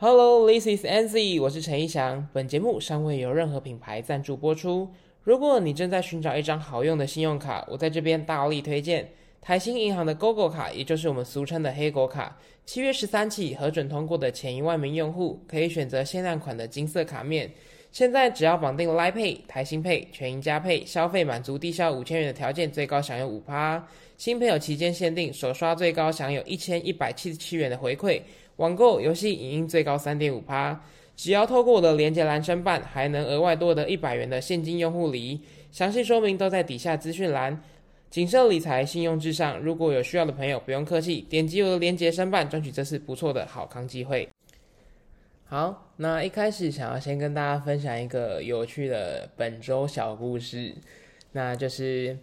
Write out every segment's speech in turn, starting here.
Hello, this is a n z y 我是陈一翔。本节目尚未有任何品牌赞助播出。如果你正在寻找一张好用的信用卡，我在这边大力推荐台新银行的 GoGo 卡，也就是我们俗称的黑狗卡。七月十三起核准通过的前一万名用户，可以选择限量款的金色卡面。现在只要绑定 Line Pay、台新 Pay、全银加 Pay，消费满足低消五千元的条件，最高享有五趴。新朋友期间限定，首刷最高享有一千一百七十七元的回馈。网购游戏影音最高三点五趴，只要透过我的连接栏申办，还能额外多得一百元的现金用户礼。详细说明都在底下资讯栏。谨慎理财，信用至上。如果有需要的朋友，不用客气，点击我的连接申办，赚取这次不错的好康机会。好，那一开始想要先跟大家分享一个有趣的本周小故事，那就是，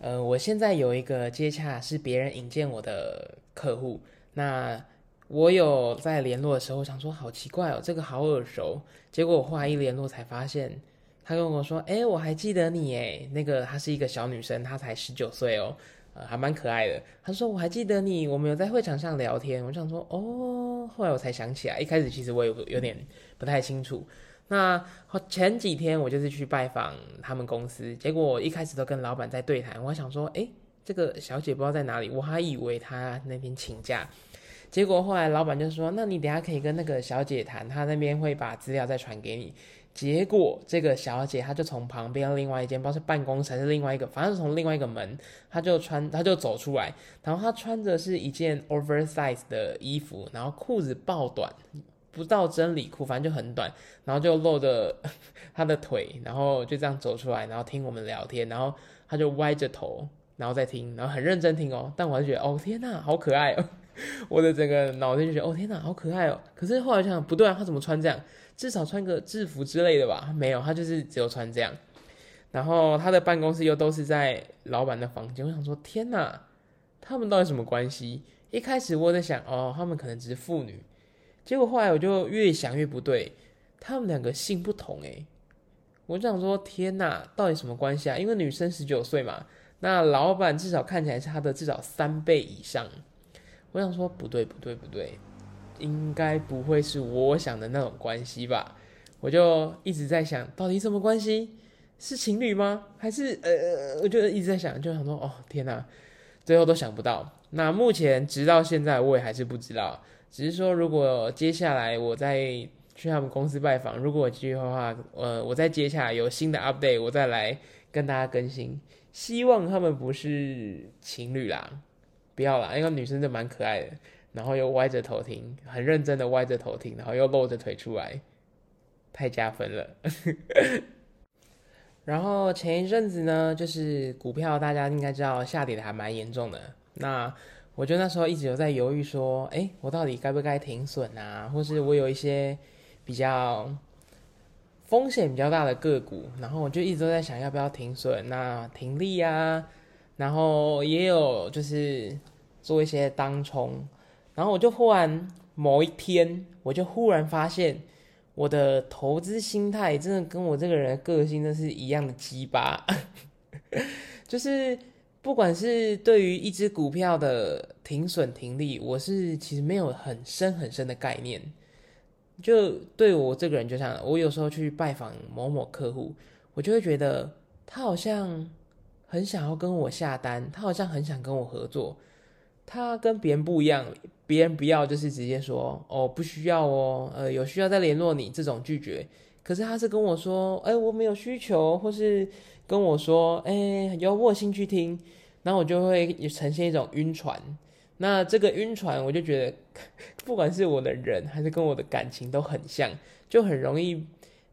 呃，我现在有一个接洽是别人引荐我的客户，那。我有在联络的时候想说，好奇怪哦，这个好耳熟。结果我后来一联络才发现，他跟我说：“哎，我还记得你哎，那个她是一个小女生，她才十九岁哦，呃，还蛮可爱的。”他说：“我还记得你，我们有在会场上聊天。”我想说：“哦。”后来我才想起来，一开始其实我有有点不太清楚。那前几天我就是去拜访他们公司，结果一开始都跟老板在对谈，我想说：“哎，这个小姐不知道在哪里？”我还以为她那天请假。结果后来老板就说：“那你等下可以跟那个小姐谈，她那边会把资料再传给你。”结果这个小姐她就从旁边另外一间，不知道是办公室还是另外一个，反正从另外一个门，她就穿，她就走出来，然后她穿着是一件 oversize 的衣服，然后裤子爆短，不到真理裤，反正就很短，然后就露着她的腿，然后就这样走出来，然后听我们聊天，然后她就歪着头，然后再听，然后很认真听哦，但我就觉得哦天呐，好可爱哦。我的整个脑袋就觉得，哦天哪，好可爱哦！可是后来想，不对啊，他怎么穿这样？至少穿个制服之类的吧？没有，他就是只有穿这样。然后他的办公室又都是在老板的房间。我想说，天哪，他们到底什么关系？一开始我在想，哦，他们可能只是父女。结果后来我就越想越不对，他们两个性不同诶。我就想说，天哪，到底什么关系啊？因为女生十九岁嘛，那老板至少看起来是他的至少三倍以上。我想说不对不对不对，应该不会是我想的那种关系吧？我就一直在想到底什么关系？是情侣吗？还是呃，我就一直在想，就想说哦天哪，最后都想不到。那目前直到现在我也还是不知道，只是说如果接下来我再去他们公司拜访，如果有机会的话，呃，我再接下来有新的 update，我再来跟大家更新。希望他们不是情侣啦。不要啦，因为女生就蛮可爱的，然后又歪着头听，很认真的歪着头听，然后又露着腿出来，太加分了。然后前一阵子呢，就是股票大家应该知道下跌的还蛮严重的，那我就那时候一直有在犹豫说，哎，我到底该不该停损啊？或是我有一些比较风险比较大的个股，然后我就一直都在想要不要停损，那停利啊。然后也有就是做一些当冲，然后我就忽然某一天，我就忽然发现我的投资心态真的跟我这个人的个性真是一样的鸡巴，就是不管是对于一只股票的停损停利，我是其实没有很深很深的概念。就对我这个人，就像我有时候去拜访某某客户，我就会觉得他好像。很想要跟我下单，他好像很想跟我合作。他跟别人不一样，别人不要就是直接说哦不需要哦，呃有需要再联络你这种拒绝。可是他是跟我说，哎我没有需求，或是跟我说，哎有我兴趣听，然后我就会呈现一种晕船。那这个晕船，我就觉得 不管是我的人还是跟我的感情都很像，就很容易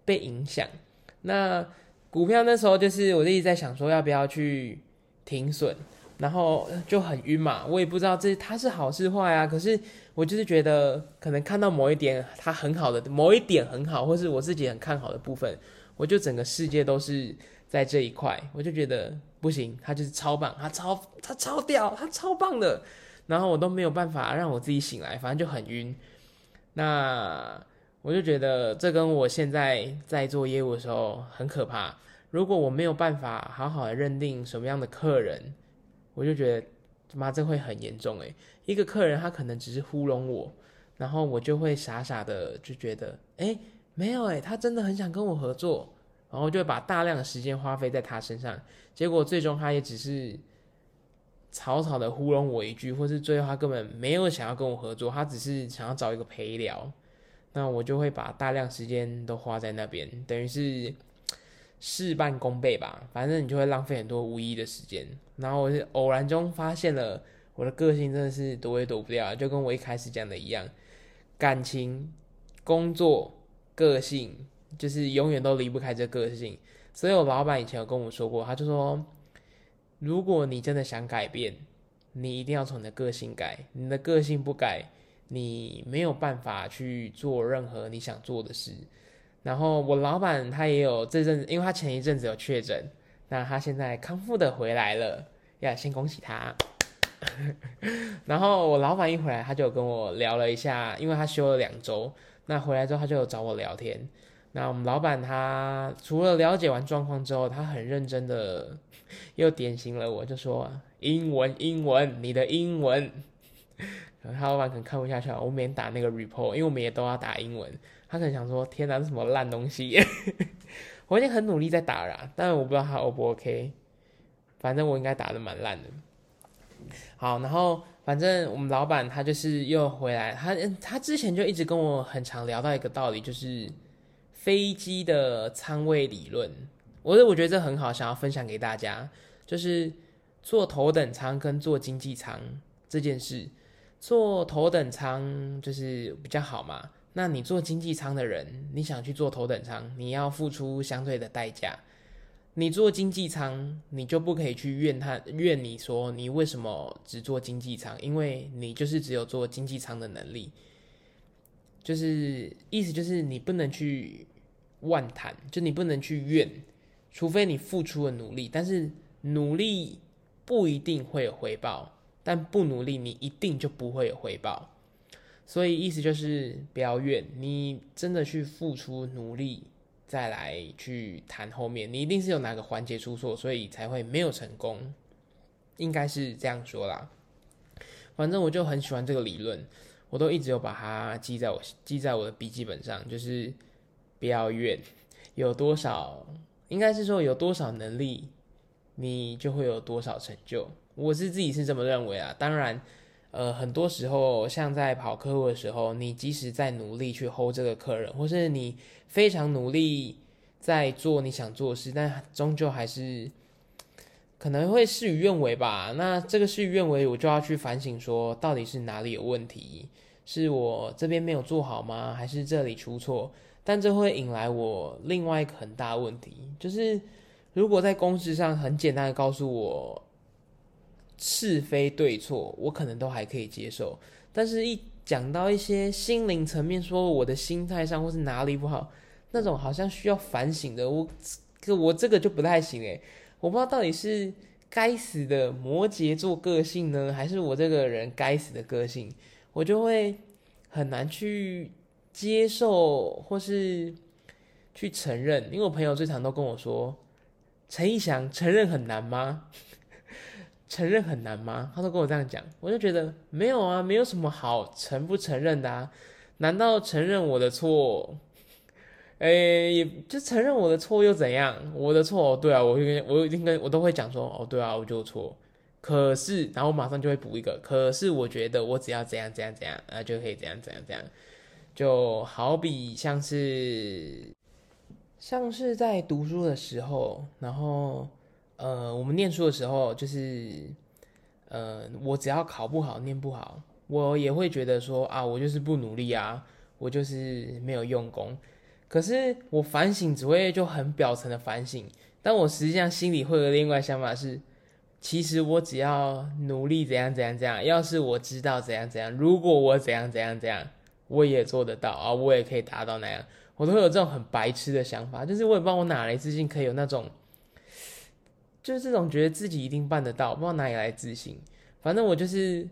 被影响。那。股票那时候就是我一直在想说要不要去停损，然后就很晕嘛，我也不知道这它是好是坏啊。可是我就是觉得可能看到某一点它很好的某一点很好，或是我自己很看好的部分，我就整个世界都是在这一块，我就觉得不行，它就是超棒，它超它超屌，它超棒的，然后我都没有办法让我自己醒来，反正就很晕。那我就觉得这跟我现在在做业务的时候很可怕。如果我没有办法好好的认定什么样的客人，我就觉得妈这会很严重诶。一个客人他可能只是糊弄我，然后我就会傻傻的就觉得，哎，没有哎，他真的很想跟我合作，然后就会把大量的时间花费在他身上，结果最终他也只是草草的糊弄我一句，或是最后他根本没有想要跟我合作，他只是想要找一个陪聊，那我就会把大量时间都花在那边，等于是事半功倍吧，反正你就会浪费很多无意义的时间，然后我是偶然中发现了。我的个性真的是躲也躲不掉，就跟我一开始讲的一样，感情、工作、个性，就是永远都离不开这个性。所以我老板以前有跟我说过，他就说，如果你真的想改变，你一定要从你的个性改，你的个性不改，你没有办法去做任何你想做的事。然后我老板他也有这阵，因为他前一阵子有确诊，那他现在康复的回来了，要先恭喜他。然后我老板一回来，他就跟我聊了一下，因为他休了两周，那回来之后他就找我聊天。那我们老板他除了了解完状况之后，他很认真的 又点醒了我，就说英文英文，你的英文。他老板可能看不下去了，我每天打那个 report，因为我们也都要打英文，他可能想说天哪，是什么烂东西？我已经很努力在打了，但是我不知道他 O 不 OK，反正我应该打的蛮烂的。好，然后反正我们老板他就是又回来，他他之前就一直跟我很常聊到一个道理，就是飞机的舱位理论。我我觉得这很好，想要分享给大家，就是坐头等舱跟坐经济舱这件事。坐头等舱就是比较好嘛，那你坐经济舱的人，你想去坐头等舱，你要付出相对的代价。你坐经济舱，你就不可以去怨他怨你说你为什么只坐经济舱？因为你就是只有坐经济舱的能力，就是意思就是你不能去妄谈，就你不能去怨，除非你付出了努力，但是努力不一定会有回报，但不努力你一定就不会有回报，所以意思就是不要怨，你真的去付出努力。再来去谈后面，你一定是有哪个环节出错，所以才会没有成功，应该是这样说啦。反正我就很喜欢这个理论，我都一直有把它记在我记在我的笔记本上，就是不要怨，有多少应该是说有多少能力，你就会有多少成就。我是自己是这么认为啊，当然。呃，很多时候，像在跑客户的时候，你即使在努力去 hold 这个客人，或是你非常努力在做你想做的事，但终究还是可能会事与愿违吧。那这个事与愿违，我就要去反省，说到底是哪里有问题？是我这边没有做好吗？还是这里出错？但这会引来我另外一个很大问题，就是如果在公式上很简单的告诉我。是非对错，我可能都还可以接受，但是一讲到一些心灵层面，说我的心态上或是哪里不好，那种好像需要反省的，我，我这个就不太行诶，我不知道到底是该死的摩羯座个性呢，还是我这个人该死的个性，我就会很难去接受或是去承认，因为我朋友最常都跟我说，陈义祥承认很难吗？承认很难吗？他都跟我这样讲，我就觉得没有啊，没有什么好承不承认的啊？难道承认我的错，哎，就承认我的错又怎样？我的错，对啊，我会跟我一定跟我都会讲说，哦，对啊，我就错。可是，然后我马上就会补一个，可是我觉得我只要怎样怎样怎样，啊，就可以怎样怎样怎样。就好比像是像是在读书的时候，然后。呃，我们念书的时候，就是，呃，我只要考不好、念不好，我也会觉得说啊，我就是不努力啊，我就是没有用功。可是我反省只会就很表层的反省，但我实际上心里会有另外想法是，其实我只要努力怎样怎样怎样，要是我知道怎样怎样，如果我怎样怎样怎样，我也做得到啊，我也可以达到那样，我都会有这种很白痴的想法，就是我也不知道我哪来自信，可以有那种。就是这种觉得自己一定办得到，不知道哪里来自信。反正我就是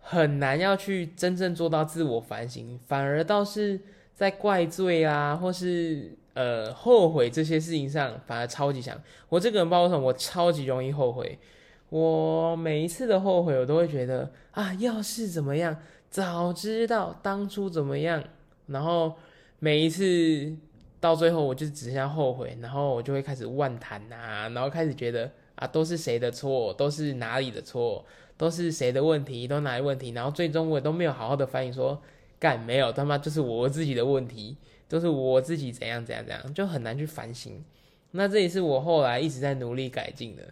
很难要去真正做到自我反省，反而倒是在怪罪啊，或是呃后悔这些事情上，反而超级强。我这个人包括什么，我超级容易后悔。我每一次的后悔，我都会觉得啊，要是怎么样，早知道当初怎么样，然后每一次到最后，我就只剩下后悔，然后我就会开始万谈呐，然后开始觉得啊，都是谁的错，都是哪里的错，都是谁的问题，都哪里问题，然后最终我都没有好好的反应说，干没有他妈就是我自己的问题，都是我自己怎样怎样怎样，就很难去反省。那这也是我后来一直在努力改进的，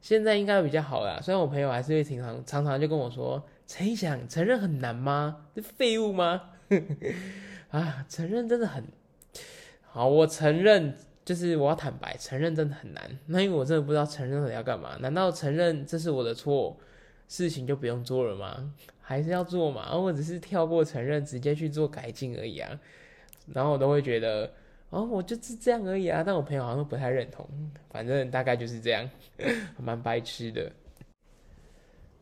现在应该比较好了。虽然我朋友还是会经常常常就跟我说：“陈一想承认很难吗？这废物吗？”啊，承认真的很好。我承认，就是我要坦白，承认真的很难。那因为我真的不知道承认了要干嘛？难道承认这是我的错，事情就不用做了吗？还是要做嘛？而我只是跳过承认，直接去做改进而已啊。然后我都会觉得。哦，我就是这样而已啊，但我朋友好像不太认同，反正大概就是这样，蛮白痴的。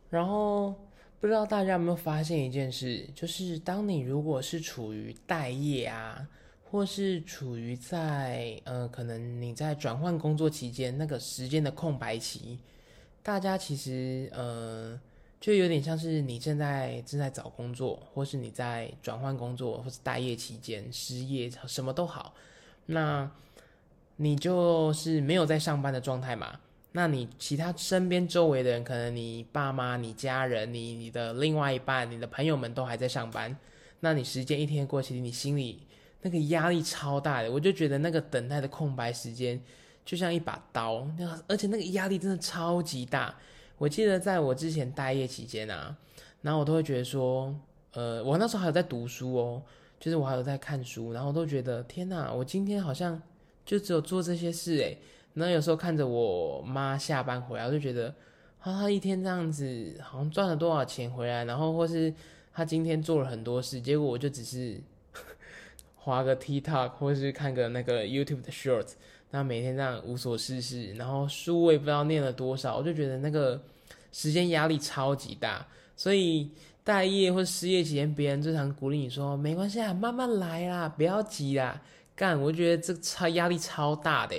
然后不知道大家有没有发现一件事，就是当你如果是处于待业啊，或是处于在呃，可能你在转换工作期间那个时间的空白期，大家其实呃。就有点像是你正在正在找工作，或是你在转换工作，或是待业期间失业，什么都好。那你就是没有在上班的状态嘛？那你其他身边周围的人，可能你爸妈、你家人、你你的另外一半、你的朋友们都还在上班。那你时间一天过去，你心里那个压力超大的。我就觉得那个等待的空白时间就像一把刀，那而且那个压力真的超级大。我记得在我之前待业期间啊，然后我都会觉得说，呃，我那时候还有在读书哦，就是我还有在看书，然后都觉得天哪，我今天好像就只有做这些事诶。然后有时候看着我妈下班回来，我就觉得，啊，她一天这样子好像赚了多少钱回来，然后或是她今天做了很多事，结果我就只是划个 TikTok 或是看个那个 YouTube 的 Shorts。那每天这样无所事事，然后书我也不知道念了多少，我就觉得那个时间压力超级大。所以待业或失业期间，别人经常鼓励你说：“没关系啊，慢慢来啦，不要急啦，干。”我觉得这超压力超大的，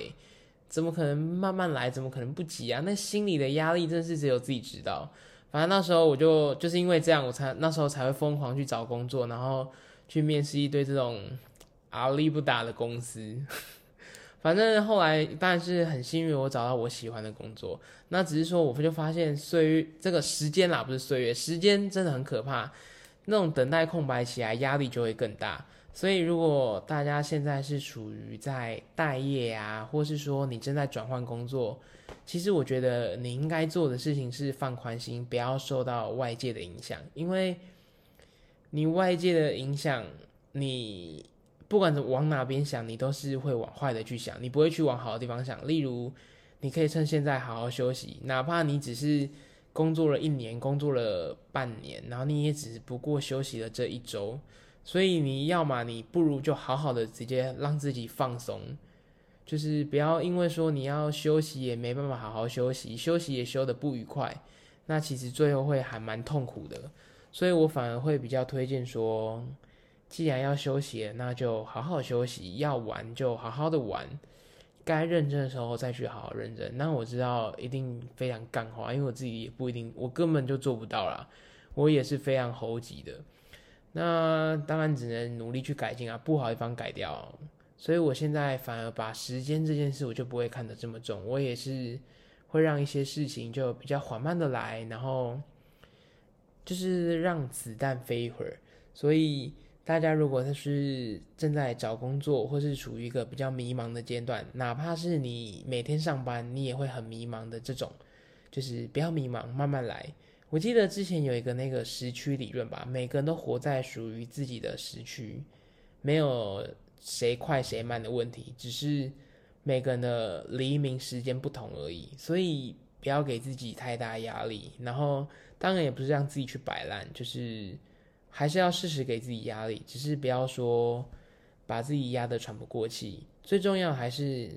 怎么可能慢慢来？怎么可能不急啊？那心里的压力真是只有自己知道。反正那时候我就就是因为这样，我才那时候才会疯狂去找工作，然后去面试一堆这种阿力不打的公司。反正后来当然是很幸运，我找到我喜欢的工作。那只是说，我就发现岁月这个时间啦，不是岁月，时间真的很可怕。那种等待空白起来，压力就会更大。所以，如果大家现在是处于在待业啊，或是说你正在转换工作，其实我觉得你应该做的事情是放宽心，不要受到外界的影响，因为你外界的影响，你。不管往哪边想，你都是会往坏的去想，你不会去往好的地方想。例如，你可以趁现在好好休息，哪怕你只是工作了一年，工作了半年，然后你也只不过休息了这一周。所以你要么你不如就好好的直接让自己放松，就是不要因为说你要休息也没办法好好休息，休息也休的不愉快，那其实最后会还蛮痛苦的。所以我反而会比较推荐说。既然要休息，那就好好休息；要玩就好好的玩，该认真的时候再去好好认真。那我知道一定非常干话，因为我自己也不一定，我根本就做不到啦。我也是非常猴急的。那当然只能努力去改进啊，不好的地方改掉。所以我现在反而把时间这件事，我就不会看得这么重。我也是会让一些事情就比较缓慢的来，然后就是让子弹飞一会儿。所以。大家如果他是正在找工作，或是处于一个比较迷茫的阶段，哪怕是你每天上班，你也会很迷茫的这种，就是不要迷茫，慢慢来。我记得之前有一个那个时区理论吧，每个人都活在属于自己的时区，没有谁快谁慢的问题，只是每个人的黎明时间不同而已。所以不要给自己太大压力，然后当然也不是让自己去摆烂，就是。还是要适时给自己压力，只是不要说把自己压得喘不过气。最重要还是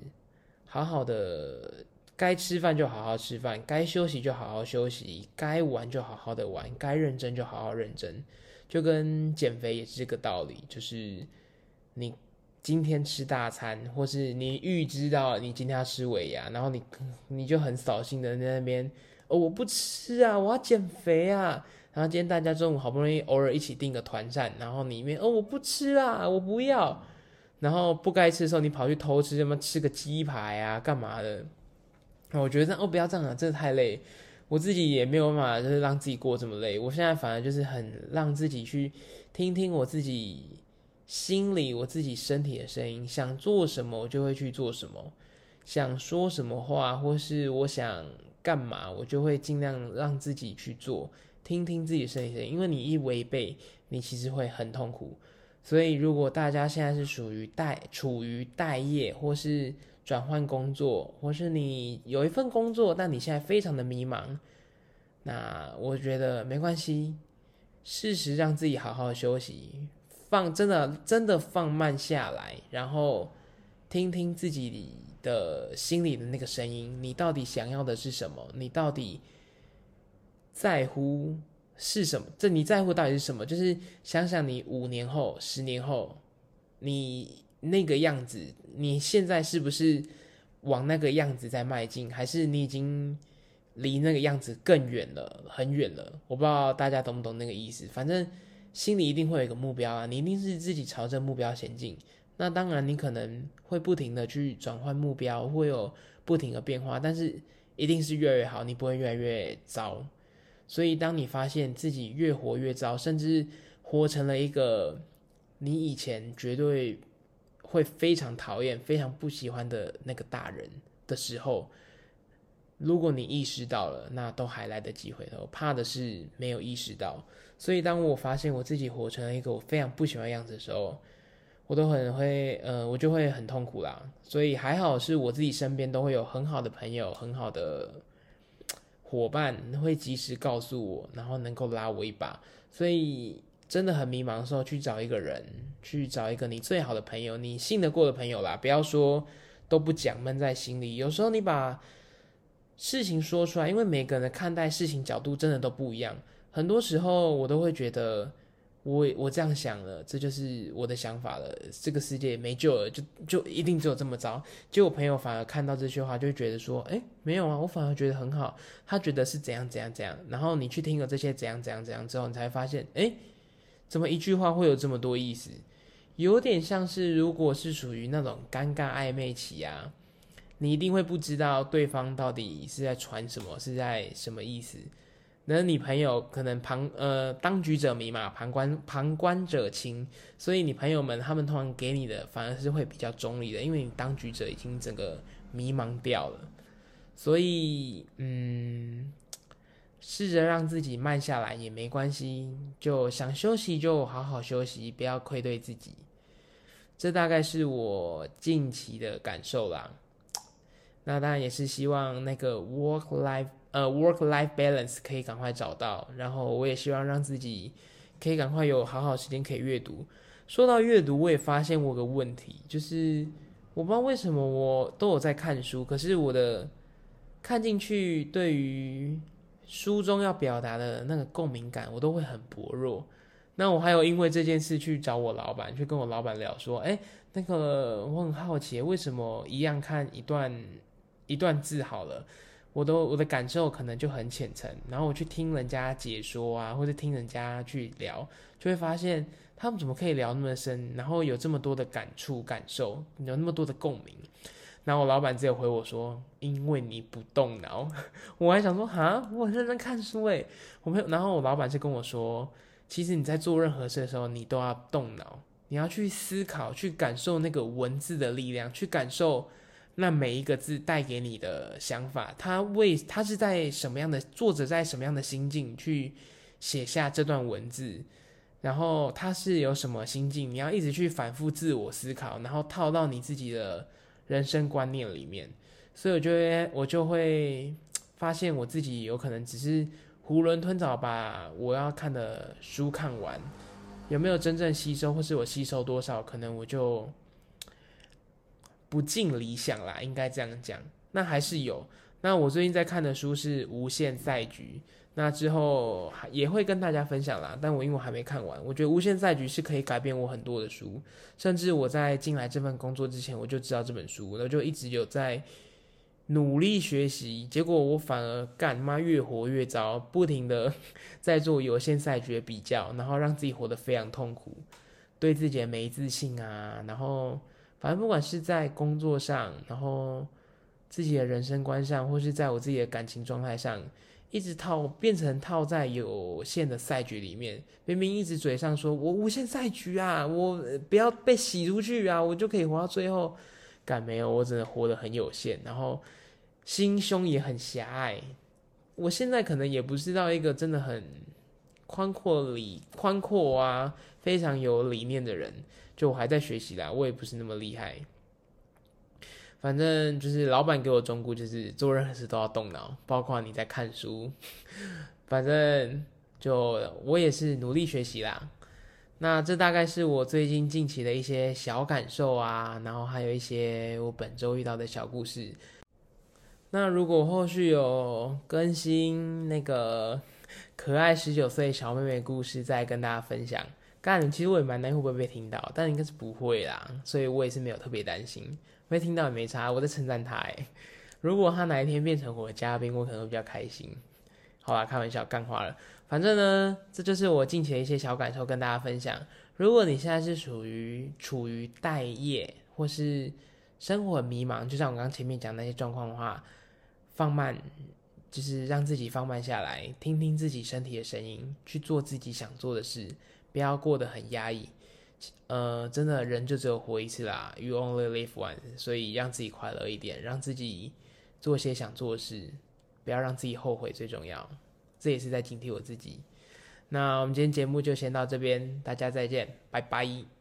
好好的，该吃饭就好好吃饭，该休息就好好休息，该玩就好好的玩，该认真就好好认真。就跟减肥也是这个道理，就是你今天吃大餐，或是你预知到你今天要吃尾牙，然后你你就很扫兴的在那边哦，我不吃啊，我要减肥啊。然后今天大家中午好不容易偶尔一起订个团膳，然后里面哦我不吃啊，我不要，然后不该吃的时候你跑去偷吃，什么吃个鸡排啊，干嘛的？我觉得哦不要这样啊，真的太累，我自己也没有办法，就是让自己过这么累。我现在反而就是很让自己去听听我自己心里、我自己身体的声音，想做什么我就会去做什么，想说什么话或是我想干嘛，我就会尽量让自己去做，听听自己声音。因为你一违背，你其实会很痛苦。所以如果大家现在是属于待处于待业或是转换工作，或是你有一份工作，但你现在非常的迷茫，那我觉得没关系，适时让自己好好休息，放真的真的放慢下来，然后听听自己的心里的那个声音，你到底想要的是什么？你到底在乎是什么？这你在乎到底是什么？就是想想你五年后、十年后，你。那个样子，你现在是不是往那个样子在迈进，还是你已经离那个样子更远了，很远了？我不知道大家懂不懂那个意思。反正心里一定会有一个目标啊，你一定是自己朝着目标前进。那当然，你可能会不停的去转换目标，会有不停的变化，但是一定是越来越好，你不会越来越糟。所以，当你发现自己越活越糟，甚至活成了一个你以前绝对。会非常讨厌、非常不喜欢的那个大人的时候，如果你意识到了，那都还来得及回头。怕的是没有意识到。所以当我发现我自己活成了一个我非常不喜欢的样子的时候，我都很会，呃，我就会很痛苦啦。所以还好是我自己身边都会有很好的朋友、很好的伙伴，会及时告诉我，然后能够拉我一把。所以。真的很迷茫的时候，去找一个人，去找一个你最好的朋友，你信得过的朋友啦。不要说都不讲，闷在心里。有时候你把事情说出来，因为每个人的看待事情角度真的都不一样。很多时候我都会觉得，我我这样想了，这就是我的想法了。这个世界没救了，就就一定只有这么糟。结果朋友反而看到这句话，就觉得说，哎，没有啊，我反而觉得很好。他觉得是怎样怎样怎样。然后你去听了这些怎样怎样怎样之后，你才发现，哎。怎么一句话会有这么多意思？有点像是，如果是属于那种尴尬暧昧期啊，你一定会不知道对方到底是在传什么，是在什么意思。那你朋友可能旁呃当局者迷嘛，旁观旁观者清，所以你朋友们他们通常给你的反而是会比较中立的，因为你当局者已经整个迷茫掉了。所以嗯。试着让自己慢下来也没关系，就想休息就好好休息，不要愧对自己。这大概是我近期的感受啦。那当然也是希望那个 work life 呃 work life balance 可以赶快找到，然后我也希望让自己可以赶快有好好时间可以阅读。说到阅读，我也发现我个问题，就是我不知道为什么我都有在看书，可是我的看进去对于书中要表达的那个共鸣感，我都会很薄弱。那我还有因为这件事去找我老板，去跟我老板聊说，哎，那个我很好奇，为什么一样看一段一段字好了，我都我的感受可能就很浅层。然后我去听人家解说啊，或者听人家去聊，就会发现他们怎么可以聊那么深，然后有这么多的感触感受，有那么多的共鸣。然后我老板直接回我说：“因为你不动脑。”我还想说：“哈，我认真看书诶。”我没有。然后我老板就跟我说：“其实你在做任何事的时候，你都要动脑，你要去思考，去感受那个文字的力量，去感受那每一个字带给你的想法。他为他是在什么样的作者在什么样的心境去写下这段文字，然后他是有什么心境，你要一直去反复自我思考，然后套到你自己的。”人生观念里面，所以我就会我就会发现我自己有可能只是囫囵吞枣把我要看的书看完，有没有真正吸收，或是我吸收多少，可能我就不尽理想啦，应该这样讲。那还是有。那我最近在看的书是《无限赛局》。那之后也会跟大家分享啦，但我因为我还没看完，我觉得《无限赛局》是可以改变我很多的书，甚至我在进来这份工作之前，我就知道这本书，我就一直有在努力学习，结果我反而干妈越活越糟，不停的在做有限赛局的比较，然后让自己活得非常痛苦，对自己的没自信啊，然后反正不管是在工作上，然后自己的人生观上，或是在我自己的感情状态上，一直套变成套在有限的赛局里面，明明一直嘴上说我无限赛局啊，我不要被洗出去啊，我就可以活到最后。感没有，我真的活得很有限，然后心胸也很狭隘。我现在可能也不知道一个真的很宽阔理宽阔啊，非常有理念的人。就我还在学习啦，我也不是那么厉害。反正就是老板给我忠告，就是做任何事都要动脑，包括你在看书。反正就我也是努力学习啦。那这大概是我最近近期的一些小感受啊，然后还有一些我本周遇到的小故事。那如果后续有更新那个可爱十九岁小妹妹故事，再跟大家分享。干，其实我也蛮担心会不会被听到，但应该是不会啦，所以我也是没有特别担心，被听到也没差。我在称赞他哎，如果他哪一天变成我的嘉宾，我可能会比较开心。好吧，开玩笑，干话了。反正呢，这就是我近期的一些小感受，跟大家分享。如果你现在是属于处于待业或是生活迷茫，就像我刚前面讲那些状况的话，放慢，就是让自己放慢下来，听听自己身体的声音，去做自己想做的事，不要过得很压抑。呃，真的人就只有活一次啦，You only live once，所以让自己快乐一点，让自己做些想做的事。不要让自己后悔最重要，这也是在警惕我自己。那我们今天节目就先到这边，大家再见，拜拜。